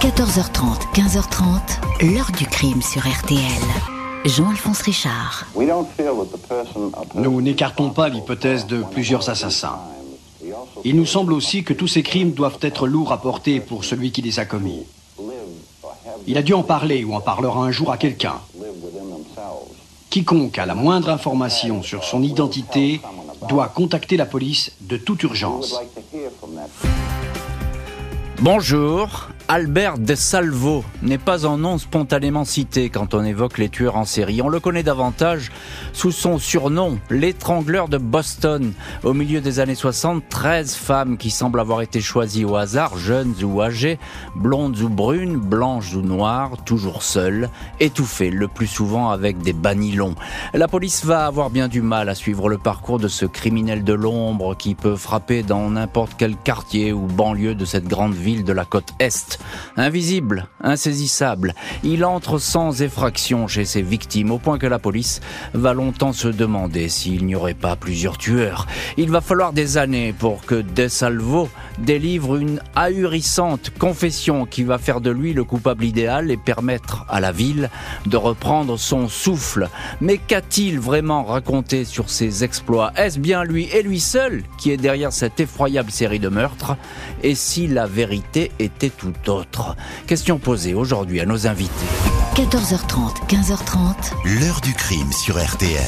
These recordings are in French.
14h30, 15h30, l'heure du crime sur RTL. Jean-Alphonse Richard. Nous n'écartons pas l'hypothèse de plusieurs assassins. Il nous semble aussi que tous ces crimes doivent être lourds à porter pour celui qui les a commis. Il a dû en parler ou en parlera un jour à quelqu'un. Quiconque a la moindre information sur son identité doit contacter la police de toute urgence. Bonjour, Albert De Salvo n'est pas un nom spontanément cité quand on évoque les tueurs en série. On le connaît davantage sous son surnom, l'étrangleur de Boston. Au milieu des années 60, 13 femmes qui semblent avoir été choisies au hasard, jeunes ou âgées, blondes ou brunes, blanches ou noires, toujours seules, étouffées, le plus souvent avec des banilons. La police va avoir bien du mal à suivre le parcours de ce criminel de l'ombre qui peut frapper dans n'importe quel quartier ou banlieue de cette grande ville de la côte Est. Invisible, insaisissable, il entre sans effraction chez ses victimes au point que la police va longtemps se demander s'il n'y aurait pas plusieurs tueurs. Il va falloir des années pour que De Salvo délivre une ahurissante confession qui va faire de lui le coupable idéal et permettre à la ville de reprendre son souffle. Mais qu'a-t-il vraiment raconté sur ses exploits? Est-ce bien lui et lui seul qui est derrière cette effroyable série de meurtres? Et si la vérité était tout Question posée aujourd'hui à nos invités. 14h30, 15h30. L'heure du crime sur RTL.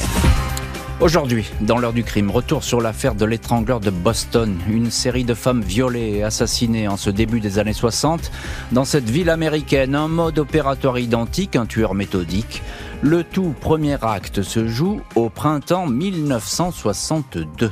Aujourd'hui, dans l'heure du crime, retour sur l'affaire de l'étrangleur de Boston, une série de femmes violées et assassinées en ce début des années 60. Dans cette ville américaine, un mode opératoire identique, un tueur méthodique. Le tout premier acte se joue au printemps 1962.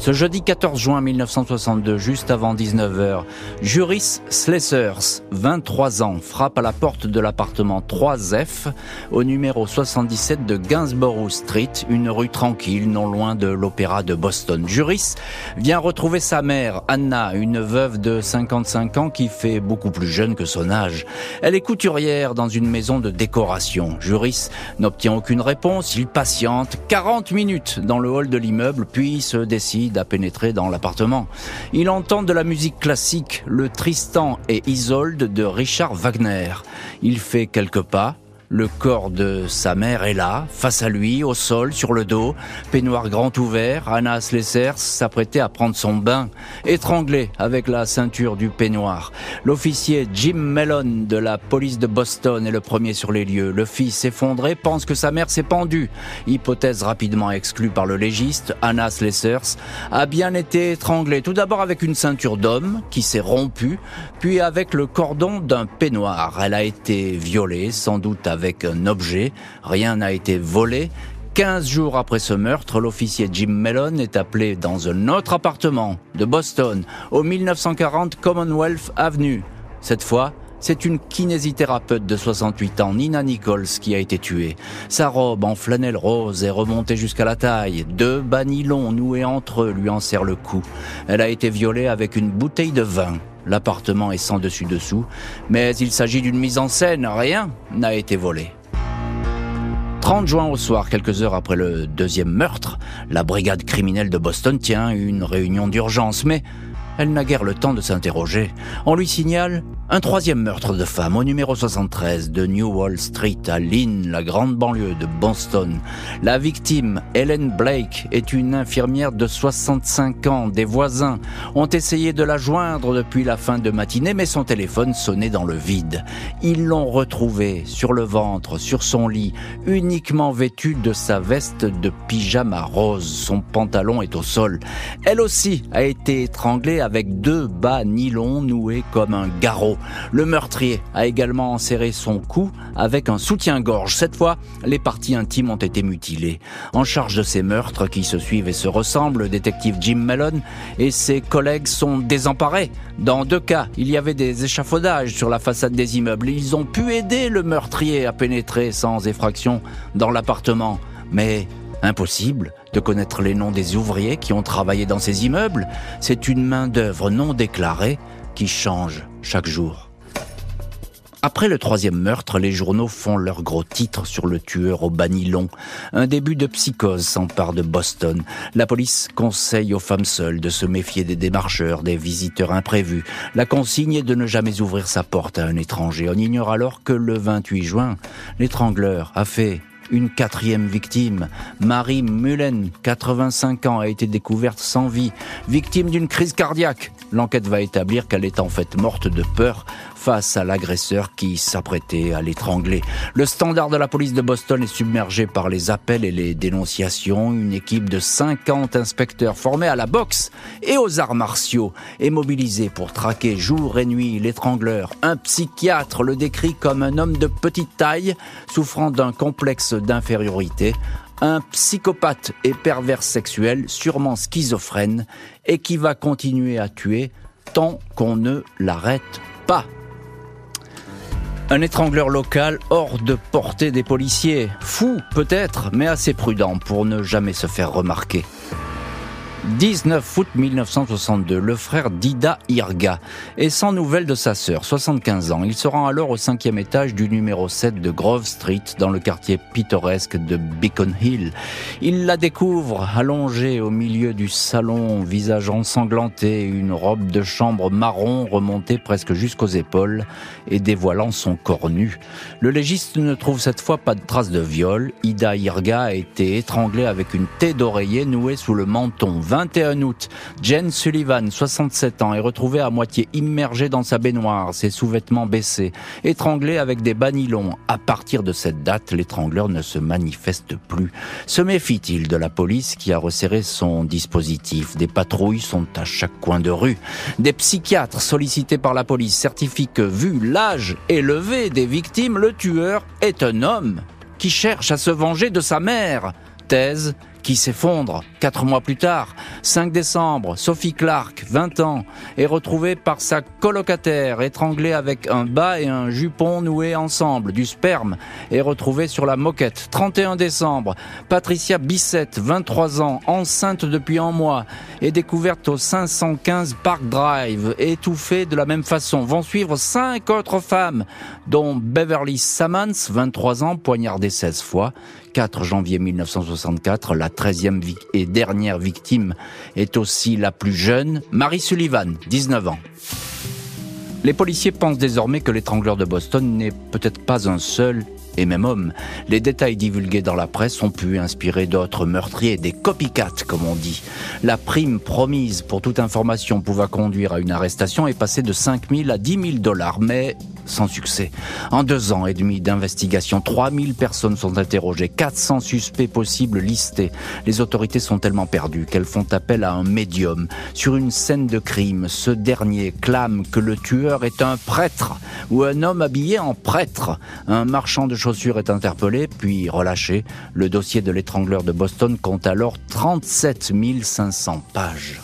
Ce jeudi 14 juin 1962, juste avant 19h, Juris Slessers, 23 ans, frappe à la porte de l'appartement 3F au numéro 77 de Gainsborough Street, une rue tranquille non loin de l'opéra de Boston. Juris vient retrouver sa mère, Anna, une veuve de 55 ans qui fait beaucoup plus jeune que son âge. Elle est couturière dans une maison de décoration. Juris n'obtient aucune réponse, il patiente 40 minutes dans le hall de l'immeuble, puis se décide à pénétrer dans l'appartement. Il entend de la musique classique, le Tristan et Isolde de Richard Wagner. Il fait quelques pas, le corps de sa mère est là, face à lui, au sol, sur le dos, peignoir grand ouvert. Anna Slessers s'apprêtait à prendre son bain, étranglée avec la ceinture du peignoir. L'officier Jim Mellon de la police de Boston est le premier sur les lieux. Le fils effondré pense que sa mère s'est pendue. Hypothèse rapidement exclue par le légiste, Anna Slessers a bien été étranglée. Tout d'abord avec une ceinture d'homme qui s'est rompue, puis avec le cordon d'un peignoir. Elle a été violée, sans doute avec avec un objet. Rien n'a été volé. 15 jours après ce meurtre, l'officier Jim Mellon est appelé dans un autre appartement de Boston, au 1940 Commonwealth Avenue. Cette fois, c'est une kinésithérapeute de 68 ans, Nina Nichols, qui a été tuée. Sa robe en flanelle rose est remontée jusqu'à la taille. Deux banilons noués entre eux lui en serrent le cou. Elle a été violée avec une bouteille de vin. L'appartement est sans dessus-dessous, mais il s'agit d'une mise en scène, rien n'a été volé. 30 juin au soir, quelques heures après le deuxième meurtre, la brigade criminelle de Boston tient une réunion d'urgence, mais elle n'a guère le temps de s'interroger. On lui signale un troisième meurtre de femme au numéro 73 de New Wall Street à Lynn, la grande banlieue de Boston. La victime, Helen Blake, est une infirmière de 65 ans. Des voisins ont essayé de la joindre depuis la fin de matinée, mais son téléphone sonnait dans le vide. Ils l'ont retrouvée sur le ventre, sur son lit, uniquement vêtue de sa veste de pyjama rose. Son pantalon est au sol. Elle aussi a été étranglée deux bas nylon noués comme un garrot. Le meurtrier a également enserré son cou avec un soutien-gorge. Cette fois, les parties intimes ont été mutilées. En charge de ces meurtres qui se suivent et se ressemblent, le détective Jim Mellon et ses collègues sont désemparés. Dans deux cas, il y avait des échafaudages sur la façade des immeubles. Ils ont pu aider le meurtrier à pénétrer sans effraction dans l'appartement. Mais Impossible de connaître les noms des ouvriers qui ont travaillé dans ces immeubles. C'est une main-d'œuvre non déclarée qui change chaque jour. Après le troisième meurtre, les journaux font leur gros titre sur le tueur au banilon. Un début de psychose s'empare de Boston. La police conseille aux femmes seules de se méfier des démarcheurs, des visiteurs imprévus. La consigne est de ne jamais ouvrir sa porte à un étranger. On ignore alors que le 28 juin, l'étrangleur a fait une quatrième victime. Marie Mullen, 85 ans, a été découverte sans vie, victime d'une crise cardiaque. L'enquête va établir qu'elle est en fait morte de peur face à l'agresseur qui s'apprêtait à l'étrangler. Le standard de la police de Boston est submergé par les appels et les dénonciations. Une équipe de 50 inspecteurs formés à la boxe et aux arts martiaux est mobilisée pour traquer jour et nuit l'étrangleur. Un psychiatre le décrit comme un homme de petite taille, souffrant d'un complexe d'infériorité, un psychopathe et pervers sexuel, sûrement schizophrène, et qui va continuer à tuer tant qu'on ne l'arrête pas. Un étrangleur local hors de portée des policiers. Fou peut-être, mais assez prudent pour ne jamais se faire remarquer. 19 août 1962, le frère d'Ida Irga est sans nouvelles de sa sœur, 75 ans. Il se rend alors au cinquième étage du numéro 7 de Grove Street, dans le quartier pittoresque de Beacon Hill. Il la découvre allongée au milieu du salon, visage ensanglanté, une robe de chambre marron remontée presque jusqu'aux épaules et dévoilant son corps nu. Le légiste ne trouve cette fois pas de traces de viol. Ida Irga a été étranglée avec une tête d'oreiller nouée sous le menton 21 août, Jen Sullivan, 67 ans, est retrouvée à moitié immergée dans sa baignoire, ses sous-vêtements baissés, étranglée avec des banilons. À partir de cette date, l'étrangleur ne se manifeste plus. Se méfie-t-il de la police qui a resserré son dispositif? Des patrouilles sont à chaque coin de rue. Des psychiatres sollicités par la police certifient que, vu l'âge élevé des victimes, le tueur est un homme qui cherche à se venger de sa mère. Thèse qui s'effondre. Quatre mois plus tard, 5 décembre, Sophie Clark, 20 ans, est retrouvée par sa colocataire, étranglée avec un bas et un jupon noués ensemble. Du sperme est retrouvé sur la moquette. 31 décembre, Patricia Bissette, 23 ans, enceinte depuis un mois, est découverte au 515 Park Drive, étouffée de la même façon. Vont suivre cinq autres femmes, dont Beverly Sammons, 23 ans, poignardée 16 fois. 4 janvier 1964, la 13e et dernière victime est aussi la plus jeune, Marie Sullivan, 19 ans. Les policiers pensent désormais que l'étrangleur de Boston n'est peut-être pas un seul et même homme. Les détails divulgués dans la presse ont pu inspirer d'autres meurtriers, des copycats comme on dit. La prime promise pour toute information pouvant conduire à une arrestation est passée de 5 000 à 10 000 dollars, mais sans succès. En deux ans et demi d'investigation, 3000 personnes sont interrogées, 400 suspects possibles listés. Les autorités sont tellement perdues qu'elles font appel à un médium. Sur une scène de crime, ce dernier clame que le tueur est un prêtre ou un homme habillé en prêtre. Un marchand de chaussures est interpellé, puis relâché. Le dossier de l'étrangleur de Boston compte alors 37 500 pages.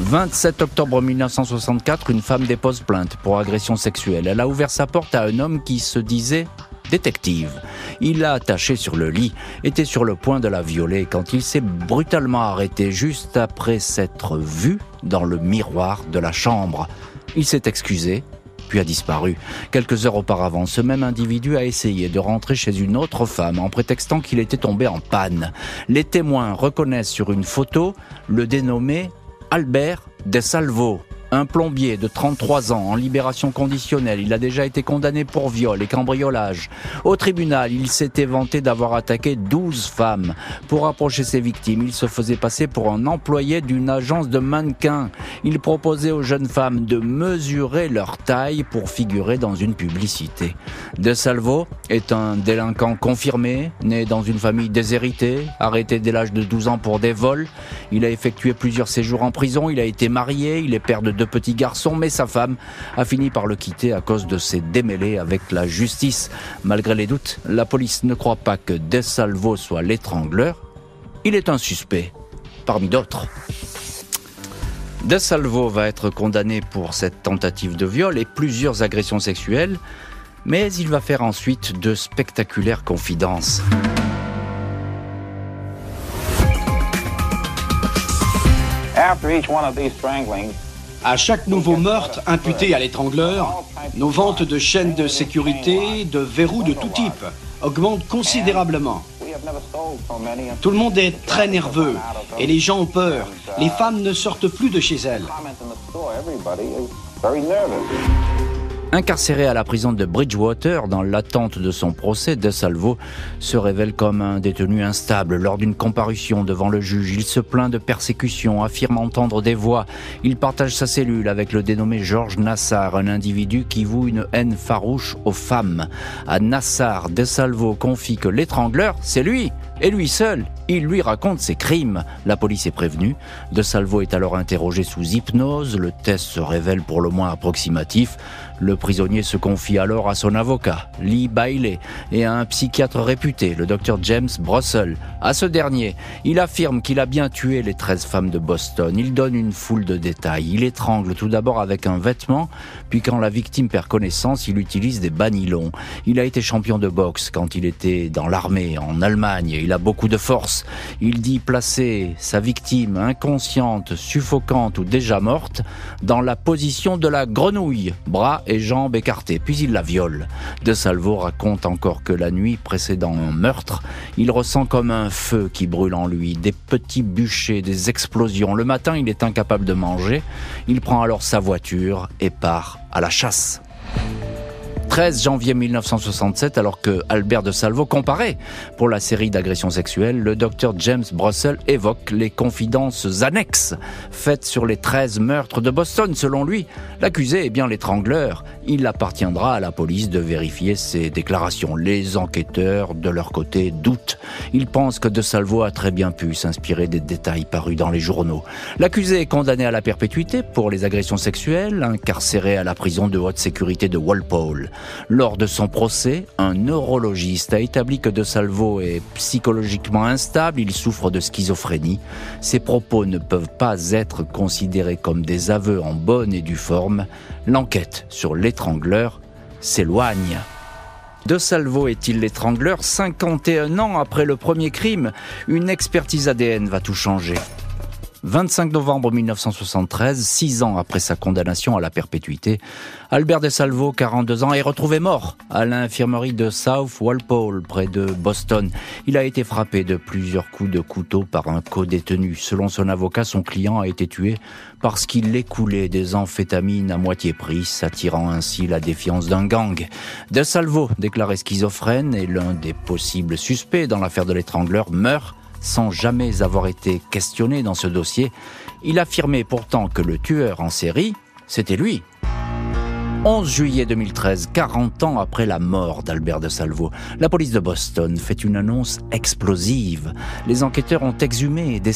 27 octobre 1964, une femme dépose plainte pour agression sexuelle. Elle a ouvert sa porte à un homme qui se disait détective. Il l'a attachée sur le lit, était sur le point de la violer quand il s'est brutalement arrêté juste après s'être vu dans le miroir de la chambre. Il s'est excusé, puis a disparu. Quelques heures auparavant, ce même individu a essayé de rentrer chez une autre femme en prétextant qu'il était tombé en panne. Les témoins reconnaissent sur une photo le dénommé Albert De Salvo, un plombier de 33 ans en libération conditionnelle. Il a déjà été condamné pour viol et cambriolage. Au tribunal, il s'était vanté d'avoir attaqué 12 femmes. Pour approcher ses victimes, il se faisait passer pour un employé d'une agence de mannequins. Il proposait aux jeunes femmes de mesurer leur taille pour figurer dans une publicité. De Salvo est un délinquant confirmé, né dans une famille déshéritée, arrêté dès l'âge de 12 ans pour des vols. Il a effectué plusieurs séjours en prison, il a été marié, il est père de de petit garçon, mais sa femme a fini par le quitter à cause de ses démêlés avec la justice. Malgré les doutes, la police ne croit pas que Desalvo soit l'étrangleur. Il est un suspect, parmi d'autres. Desalvo va être condamné pour cette tentative de viol et plusieurs agressions sexuelles, mais il va faire ensuite de spectaculaires confidences. À chaque nouveau meurtre imputé à l'étrangleur, nos ventes de chaînes de sécurité, de verrous de tout type, augmentent considérablement. Tout le monde est très nerveux et les gens ont peur. Les femmes ne sortent plus de chez elles. Incarcéré à la prison de Bridgewater dans l'attente de son procès, De Salvo se révèle comme un détenu instable. Lors d'une comparution devant le juge, il se plaint de persécution, affirme entendre des voix. Il partage sa cellule avec le dénommé Georges Nassar, un individu qui voue une haine farouche aux femmes. À Nassar, De Salvo confie que l'étrangleur, c'est lui, et lui seul. Il lui raconte ses crimes. La police est prévenue. De Salvo est alors interrogé sous hypnose. Le test se révèle pour le moins approximatif. Le prisonnier se confie alors à son avocat, Lee Bailey, et à un psychiatre réputé, le docteur James Brussel. À ce dernier, il affirme qu'il a bien tué les 13 femmes de Boston. Il donne une foule de détails. Il étrangle tout d'abord avec un vêtement, puis quand la victime perd connaissance, il utilise des banylons. Il a été champion de boxe quand il était dans l'armée en Allemagne. A beaucoup de force. Il dit placer sa victime inconsciente, suffocante ou déjà morte dans la position de la grenouille, bras et jambes écartées, puis il la viole. De Salvo raconte encore que la nuit précédant un meurtre, il ressent comme un feu qui brûle en lui, des petits bûchers, des explosions. Le matin, il est incapable de manger. Il prend alors sa voiture et part à la chasse. 13 janvier 1967, alors que Albert de Salvo comparait pour la série d'agressions sexuelles, le docteur James Brussel évoque les confidences annexes faites sur les 13 meurtres de Boston. Selon lui, l'accusé est bien l'étrangleur. Il appartiendra à la police de vérifier ses déclarations. Les enquêteurs, de leur côté, doutent. Ils pensent que de Salvo a très bien pu s'inspirer des détails parus dans les journaux. L'accusé est condamné à la perpétuité pour les agressions sexuelles, incarcéré à la prison de haute sécurité de Walpole. Lors de son procès, un neurologiste a établi que De Salvo est psychologiquement instable, il souffre de schizophrénie. Ses propos ne peuvent pas être considérés comme des aveux en bonne et due forme. L'enquête sur l'étrangleur s'éloigne. De Salvo est-il l'étrangleur 51 ans après le premier crime? Une expertise ADN va tout changer. 25 novembre 1973, six ans après sa condamnation à la perpétuité, Albert De Salvo, 42 ans, est retrouvé mort à l'infirmerie de South Walpole, près de Boston. Il a été frappé de plusieurs coups de couteau par un co-détenu. Selon son avocat, son client a été tué parce qu'il écoulait des amphétamines à moitié prises, attirant ainsi la défiance d'un gang. De Salvo, déclaré schizophrène et l'un des possibles suspects dans l'affaire de l'étrangleur, meurt sans jamais avoir été questionné dans ce dossier, il affirmait pourtant que le tueur en série, c'était lui. 11 juillet 2013, 40 ans après la mort d'Albert de Salvo, la police de Boston fait une annonce explosive. Les enquêteurs ont exhumé des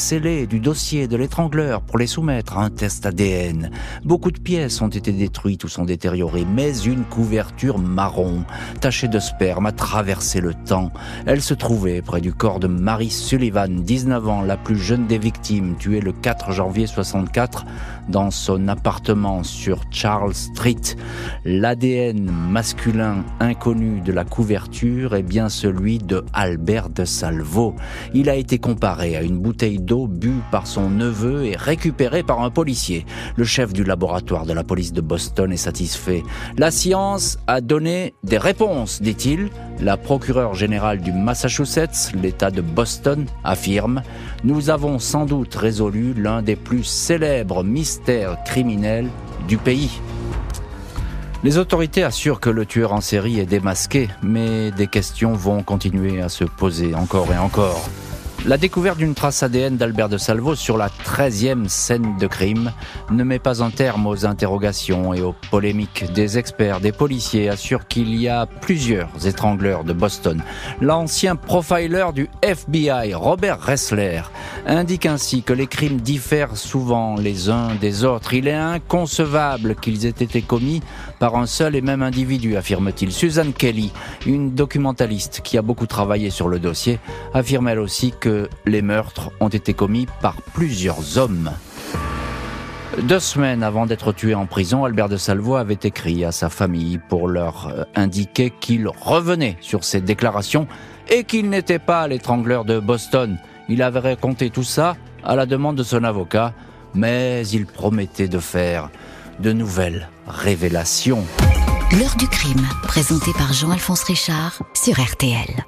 du dossier de l'étrangleur pour les soumettre à un test ADN. Beaucoup de pièces ont été détruites ou sont détériorées, mais une couverture marron, tachée de sperme, a traversé le temps. Elle se trouvait près du corps de Mary Sullivan, 19 ans, la plus jeune des victimes, tuée le 4 janvier 64 dans son appartement sur Charles Street. L'ADN masculin inconnu de la couverture est bien celui de Albert de Salvo. Il a été comparé à une bouteille d'eau bue par son neveu et récupérée par un policier. Le chef du laboratoire de la police de Boston est satisfait. La science a donné des réponses, dit-il. La procureure générale du Massachusetts, l'État de Boston, affirme Nous avons sans doute résolu l'un des plus célèbres mystères criminels du pays. Les autorités assurent que le tueur en série est démasqué, mais des questions vont continuer à se poser encore et encore. La découverte d'une trace ADN d'Albert de Salvo sur la 13e scène de crime ne met pas un terme aux interrogations et aux polémiques. Des experts, des policiers assurent qu'il y a plusieurs étrangleurs de Boston. L'ancien profiler du FBI, Robert Ressler, indique ainsi que les crimes diffèrent souvent les uns des autres. Il est inconcevable qu'ils aient été commis par un seul et même individu, affirme-t-il. Suzanne Kelly, une documentaliste qui a beaucoup travaillé sur le dossier, affirme elle aussi que les meurtres ont été commis par plusieurs hommes. Deux semaines avant d'être tué en prison, Albert de Salvo avait écrit à sa famille pour leur euh, indiquer qu'il revenait sur ses déclarations et qu'il n'était pas l'étrangleur de Boston. Il avait raconté tout ça à la demande de son avocat mais il promettait de faire de nouvelles révélations. L'heure du crime, présenté par Jean-Alphonse Richard sur RTL.